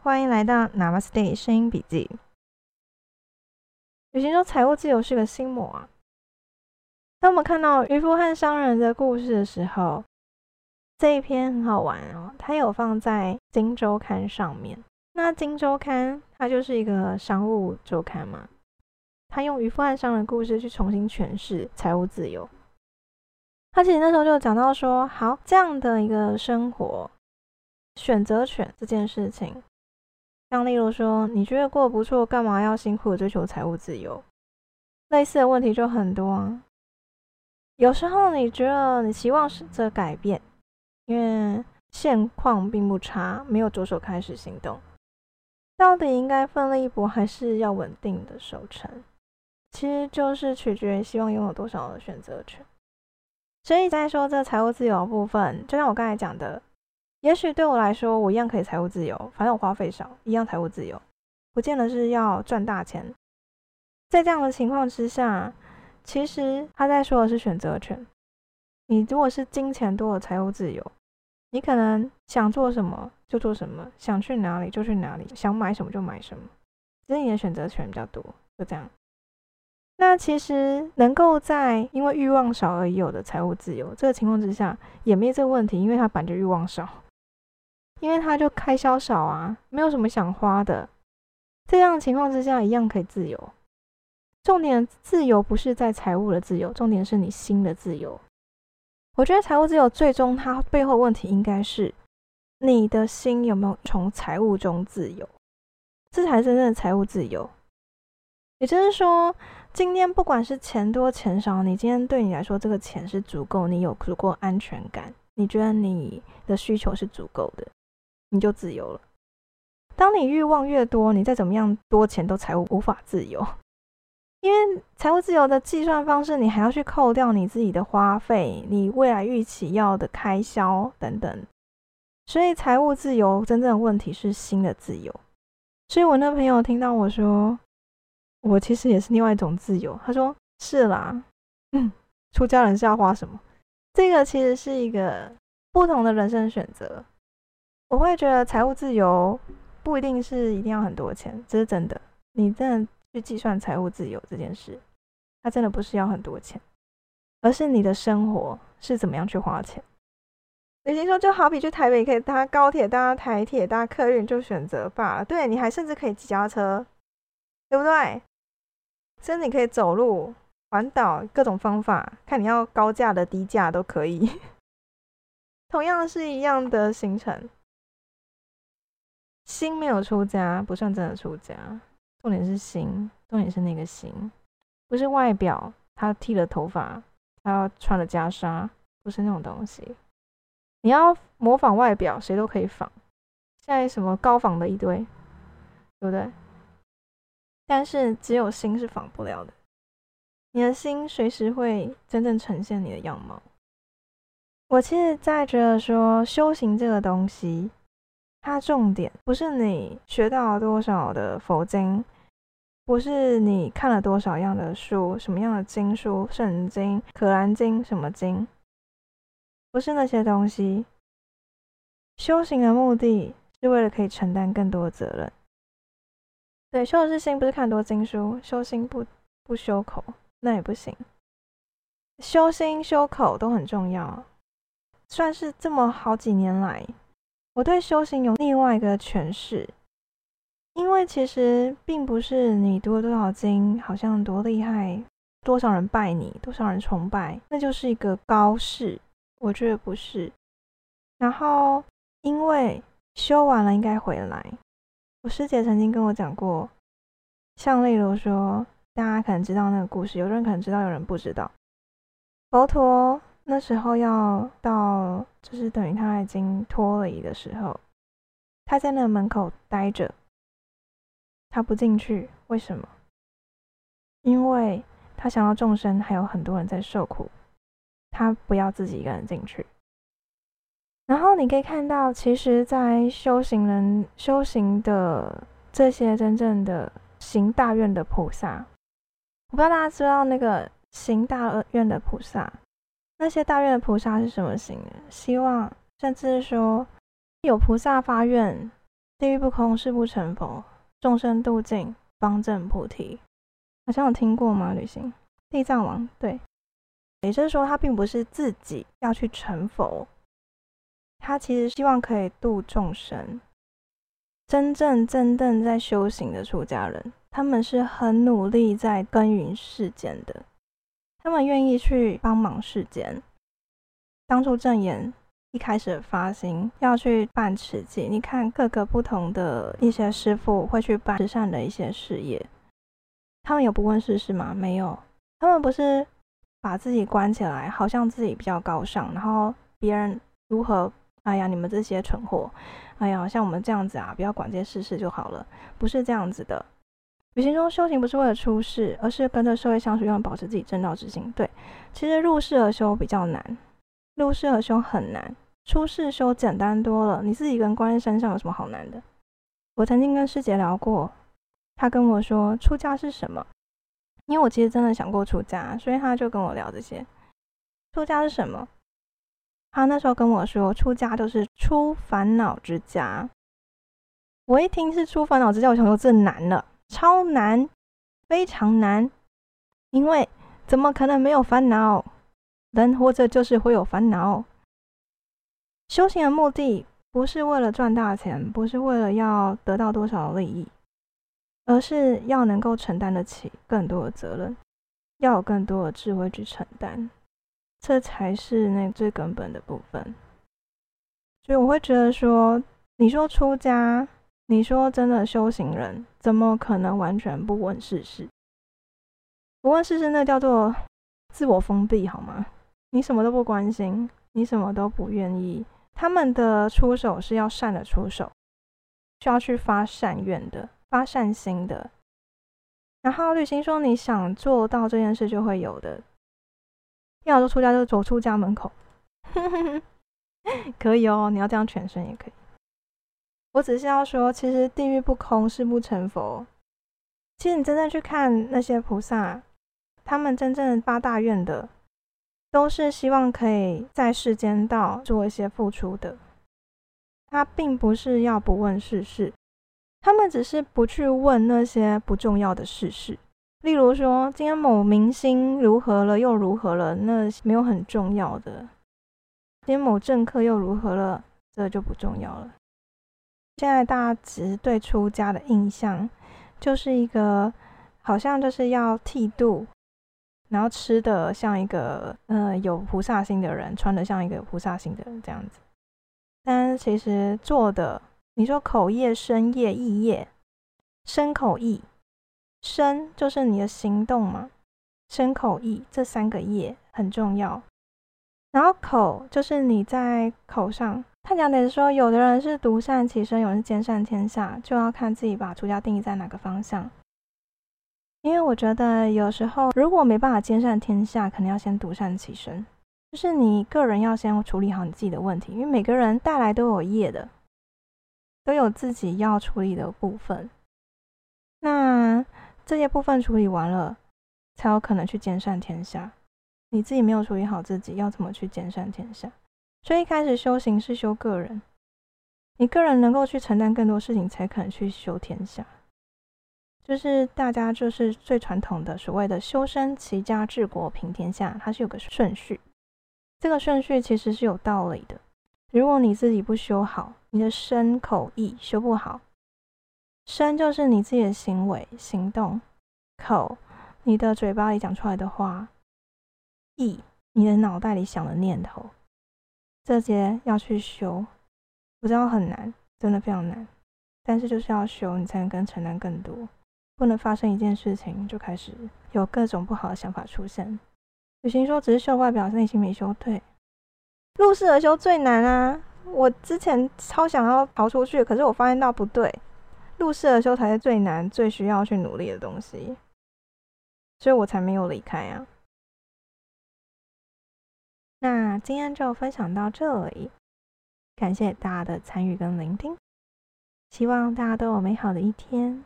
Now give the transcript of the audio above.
欢迎来到 Namaste 声音笔记。旅行中财务自由是个心魔啊。当我们看到渔夫和商人的故事的时候，这一篇很好玩哦。它有放在《金周刊》上面。那《金周刊》它就是一个商务周刊嘛，它用渔夫和商人故事去重新诠释财务自由。他其实那时候就讲到说，好这样的一个生活，选择权这件事情，像例如说，你觉得过得不错，干嘛要辛苦的追求财务自由？类似的问题就很多啊。有时候你觉得你期望是着改变，因为现况并不差，没有着手开始行动，到底应该奋力一搏，还是要稳定的守成？其实就是取决于希望拥有多少的选择权。所以在说这财务自由的部分，就像我刚才讲的，也许对我来说，我一样可以财务自由，反正我花费少，一样财务自由，不见得是要赚大钱。在这样的情况之下。其实他在说的是选择权。你如果是金钱多的财务自由，你可能想做什么就做什么，想去哪里就去哪里，想买什么就买什么，只是你的选择权比较多，就这样。那其实能够在因为欲望少而有的财务自由这个情况之下，也没这个问题，因为他本就欲望少，因为他就开销少啊，没有什么想花的，这样情况之下一样可以自由。重点自由不是在财务的自由，重点是你心的自由。我觉得财务自由最终它背后问题应该是你的心有没有从财务中自由，这才是真正的财务自由。也就是说，今天不管是钱多钱少，你今天对你来说这个钱是足够，你有足够安全感，你觉得你的需求是足够的，你就自由了。当你欲望越多，你再怎么样多钱都财务无法自由。因为财务自由的计算方式，你还要去扣掉你自己的花费、你未来预期要的开销等等，所以财务自由真正的问题是新的自由。所以我那朋友听到我说，我其实也是另外一种自由。他说：“是啦，嗯，出家人是要花什么？这个其实是一个不同的人生选择。我会觉得财务自由不一定是一定要很多钱，这是真的。你真的。”去计算财务自由这件事，它真的不是要很多钱，而是你的生活是怎么样去花钱。李行说，就好比去台北可以搭高铁、搭台铁、搭客运，就选择罢了。对你还甚至可以骑脚车，对不对？甚至你可以走路环岛，各种方法，看你要高价的、低价都可以。同样是一样的行程，心没有出家，不算真的出家。重点是心，重点是那个心，不是外表。他剃了头发，他穿了袈裟，不是那种东西。你要模仿外表，谁都可以仿。现在什么高仿的一堆，对不对？但是只有心是仿不了的。你的心随时会真正呈现你的样貌。我其实在觉得说，修行这个东西。它重点不是你学到了多少的佛经，不是你看了多少样的书，什么样的经书、圣经、可兰经什么经，不是那些东西。修行的目的是为了可以承担更多的责任。对，修的是心，不是看多经书。修心不不修口，那也不行。修心修口都很重要，算是这么好几年来。我对修行有另外一个诠释，因为其实并不是你读了多少经，好像多厉害，多少人拜你，多少人崇拜，那就是一个高士。我觉得不是。然后，因为修完了应该回来。我师姐曾经跟我讲过，像例如说，大家可能知道那个故事，有人可能知道，有人不知道。佛陀。那时候要到，就是等于他已经脱离的时候，他在那门口待着，他不进去，为什么？因为他想到众生还有很多人在受苦，他不要自己一个人进去。然后你可以看到，其实，在修行人修行的这些真正的行大愿的菩萨，我不知道大家知道那个行大愿的菩萨。那些大愿的菩萨是什么心？希望，甚至说有菩萨发愿地狱不空，誓不成佛，众生度尽，方证菩提。好像有听过吗？旅行地藏王对，也就是说，他并不是自己要去成佛，他其实希望可以度众生。真正真正在修行的出家人，他们是很努力在耕耘世间的，他们愿意去帮忙世间。当初正言。一开始发心要去办慈济，你看各个不同的一些师傅会去办慈善的一些事业，他们有不问世事吗？没有，他们不是把自己关起来，好像自己比较高尚，然后别人如何？哎呀，你们这些蠢货！哎呀，像我们这样子啊，不要管这些世事就好了，不是这样子的。旅行中修行不是为了出世，而是跟着社会相处，用保持自己正道之心。对，其实入世而修比较难。入世而修很难，出世修简单多了。你自己一个人关在山上有什么好难的？我曾经跟师姐聊过，她跟我说出家是什么？因为我其实真的想过出家，所以她就跟我聊这些。出家是什么？她那时候跟我说，出家就是出烦恼之家。我一听是出烦恼之家，我想说这难了，超难，非常难，因为怎么可能没有烦恼？人活着就是会有烦恼。修行的目的不是为了赚大钱，不是为了要得到多少利益，而是要能够承担得起更多的责任，要有更多的智慧去承担，这才是那最根本的部分。所以我会觉得说，你说出家，你说真的修行人，怎么可能完全不问世事？不问世事，那叫做自我封闭，好吗？你什么都不关心，你什么都不愿意。他们的出手是要善的出手，需要去发善愿的、发善心的。然后旅行说，你想做到这件事，就会有的。要说出家，就走出家门口，可以哦。你要这样全身也可以。我只是要说，其实地狱不空，誓不成佛。其实你真正去看那些菩萨，他们真正发大愿的。都是希望可以在世间道做一些付出的，他并不是要不问世事，他们只是不去问那些不重要的事事。例如说，今天某明星如何了又如何了，那没有很重要的；今天某政客又如何了，这就不重要了。现在大家只对出家的印象，就是一个好像就是要剃度。然后吃的像一个呃有菩萨心的人，穿的像一个菩萨心的人这样子，但其实做的，你说口业、身业、意业，身口意，身就是你的行动嘛，身口意这三个业很重要。然后口就是你在口上，他讲的是说，有的人是独善其身，有人是兼善天下，就要看自己把出家定义在哪个方向。因为我觉得有时候，如果没办法兼善天下，可能要先独善其身，就是你个人要先处理好你自己的问题。因为每个人带来都有业的，都有自己要处理的部分。那这些部分处理完了，才有可能去兼善天下。你自己没有处理好自己，要怎么去兼善天下？所以一开始修行是修个人，你个人能够去承担更多事情，才可能去修天下。就是大家就是最传统的所谓的修身齐家治国平天下，它是有个顺序。这个顺序其实是有道理的。如果你自己不修好，你的身口意修不好，身就是你自己的行为行动，口你的嘴巴里讲出来的话，意你的脑袋里想的念头，这些要去修，我知道很难，真的非常难，但是就是要修，你才能跟承担更多。不能发生一件事情，就开始有各种不好的想法出现。旅行说只是修外表，内心没修。对，入世而修最难啊！我之前超想要逃出去，可是我发现到不对，入世而修才是最难、最需要去努力的东西，所以我才没有离开啊。那今天就分享到这里，感谢大家的参与跟聆听，希望大家都有美好的一天。